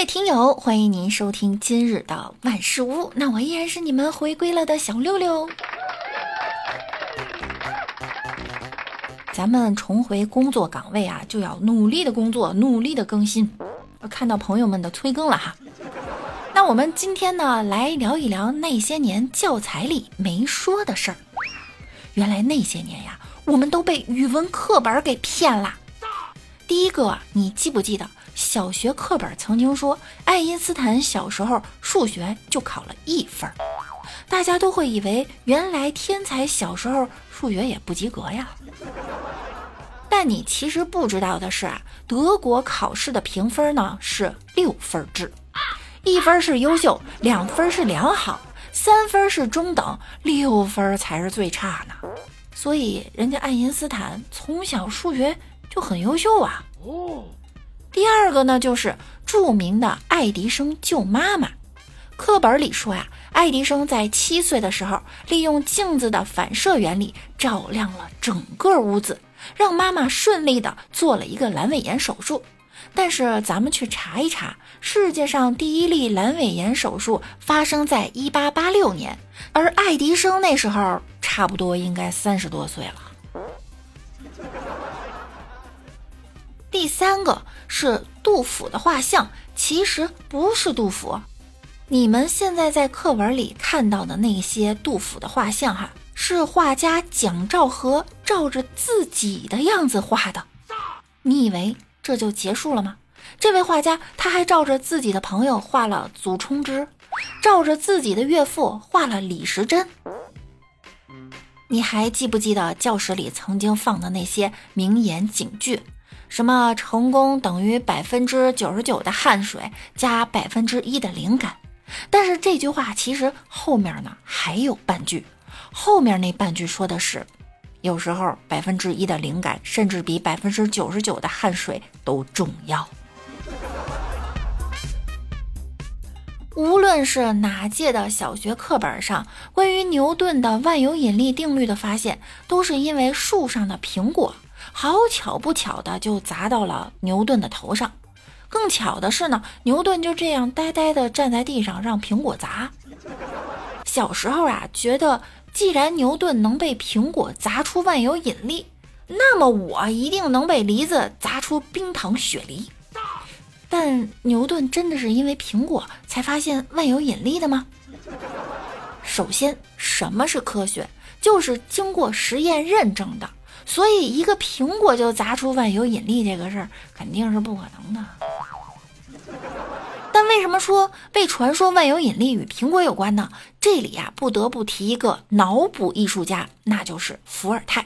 位听友，欢迎您收听今日的万事屋。那我依然是你们回归了的小六六。咱们重回工作岗位啊，就要努力的工作，努力的更新。看到朋友们的催更了哈。那我们今天呢，来聊一聊那些年教材里没说的事儿。原来那些年呀，我们都被语文课本给骗了。第一个，你记不记得小学课本曾经说爱因斯坦小时候数学就考了一分？大家都会以为原来天才小时候数学也不及格呀。但你其实不知道的是啊，德国考试的评分呢是六分制，一分是优秀，两分是良好，三分是中等，六分才是最差呢。所以人家爱因斯坦从小数学就很优秀啊。哦。第二个呢，就是著名的爱迪生救妈妈。课本里说呀，爱迪生在七岁的时候，利用镜子的反射原理照亮了整个屋子。让妈妈顺利的做了一个阑尾炎手术，但是咱们去查一查，世界上第一例阑尾炎手术发生在一八八六年，而爱迪生那时候差不多应该三十多岁了。第三个是杜甫的画像，其实不是杜甫，你们现在在课文里看到的那些杜甫的画像，哈。是画家蒋兆和照着自己的样子画的，你以为这就结束了吗？这位画家他还照着自己的朋友画了祖冲之，照着自己的岳父画了李时珍。你还记不记得教室里曾经放的那些名言警句？什么成功等于百分之九十九的汗水加百分之一的灵感？但是这句话其实后面呢还有半句。后面那半句说的是，有时候百分之一的灵感，甚至比百分之九十九的汗水都重要。无论是哪届的小学课本上，关于牛顿的万有引力定律的发现，都是因为树上的苹果，好巧不巧的就砸到了牛顿的头上。更巧的是呢，牛顿就这样呆呆的站在地上，让苹果砸。小时候啊，觉得。既然牛顿能被苹果砸出万有引力，那么我一定能被梨子砸出冰糖雪梨。但牛顿真的是因为苹果才发现万有引力的吗？首先，什么是科学？就是经过实验认证的。所以，一个苹果就砸出万有引力这个事儿，肯定是不可能的。但为什么说被传说万有引力与苹果有关呢？这里呀，不得不提一个脑补艺术家，那就是伏尔泰。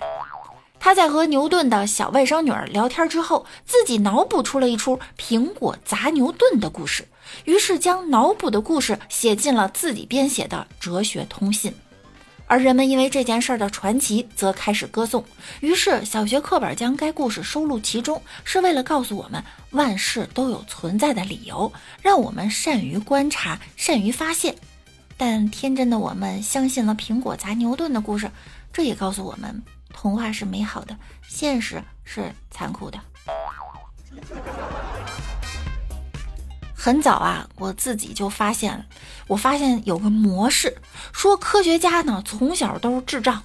他在和牛顿的小外甥女儿聊天之后，自己脑补出了一出苹果砸牛顿的故事，于是将脑补的故事写进了自己编写的哲学通信。而人们因为这件事儿的传奇，则开始歌颂。于是，小学课本将该故事收录其中，是为了告诉我们万事都有存在的理由，让我们善于观察，善于发现。但天真的我们相信了苹果砸牛顿的故事，这也告诉我们，童话是美好的，现实是残酷的。很早啊，我自己就发现，我发现有个模式，说科学家呢从小都是智障，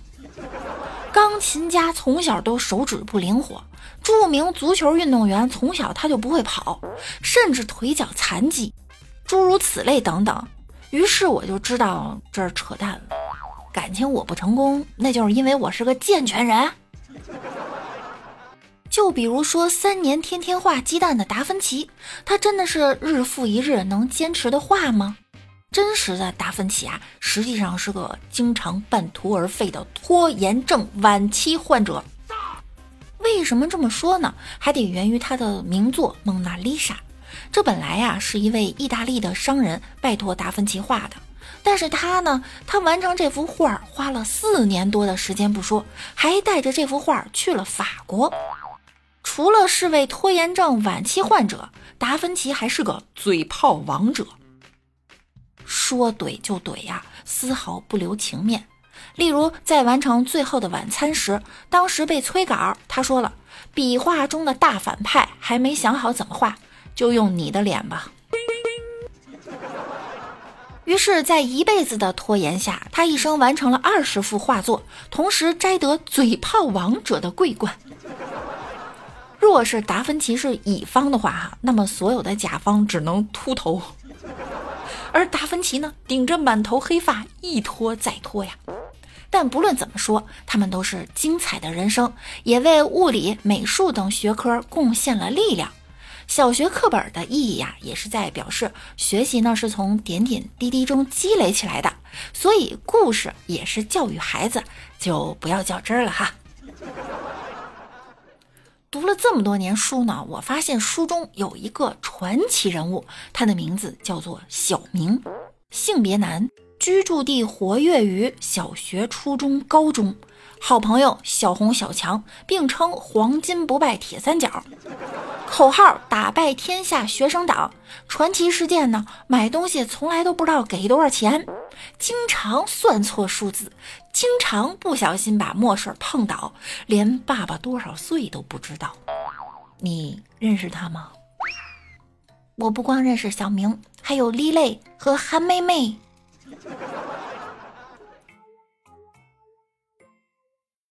钢琴家从小都手指不灵活，著名足球运动员从小他就不会跑，甚至腿脚残疾，诸如此类等等。于是我就知道这是扯淡了，感情我不成功，那就是因为我是个健全人。就比如说三年天天画鸡蛋的达芬奇，他真的是日复一日能坚持的画吗？真实的达芬奇啊，实际上是个经常半途而废的拖延症晚期患者。为什么这么说呢？还得源于他的名作《蒙娜丽莎》。这本来呀是一位意大利的商人拜托达芬奇画的，但是他呢，他完成这幅画花了四年多的时间不说，还带着这幅画去了法国。除了是位拖延症晚期患者，达芬奇还是个嘴炮王者，说怼就怼呀，丝毫不留情面。例如，在完成《最后的晚餐》时，当时被催稿，他说了：“笔画中的大反派还没想好怎么画，就用你的脸吧。”于是，在一辈子的拖延下，他一生完成了二十幅画作，同时摘得嘴炮王者的桂冠。若是达芬奇是乙方的话，哈，那么所有的甲方只能秃头，而达芬奇呢，顶着满头黑发一拖再拖呀。但不论怎么说，他们都是精彩的人生，也为物理、美术等学科贡献了力量。小学课本的意义呀，也是在表示学习呢是从点点滴滴中积累起来的，所以故事也是教育孩子，就不要较真儿了哈。读了这么多年书呢，我发现书中有一个传奇人物，他的名字叫做小明，性别男。居住地活跃于小学、初中、高中，好朋友小红、小强并称“黄金不败铁三角”，口号“打败天下学生党”。传奇事件呢，买东西从来都不知道给多少钱，经常算错数字，经常不小心把墨水碰倒，连爸爸多少岁都不知道。你认识他吗？我不光认识小明，还有丽蕾和韩妹妹。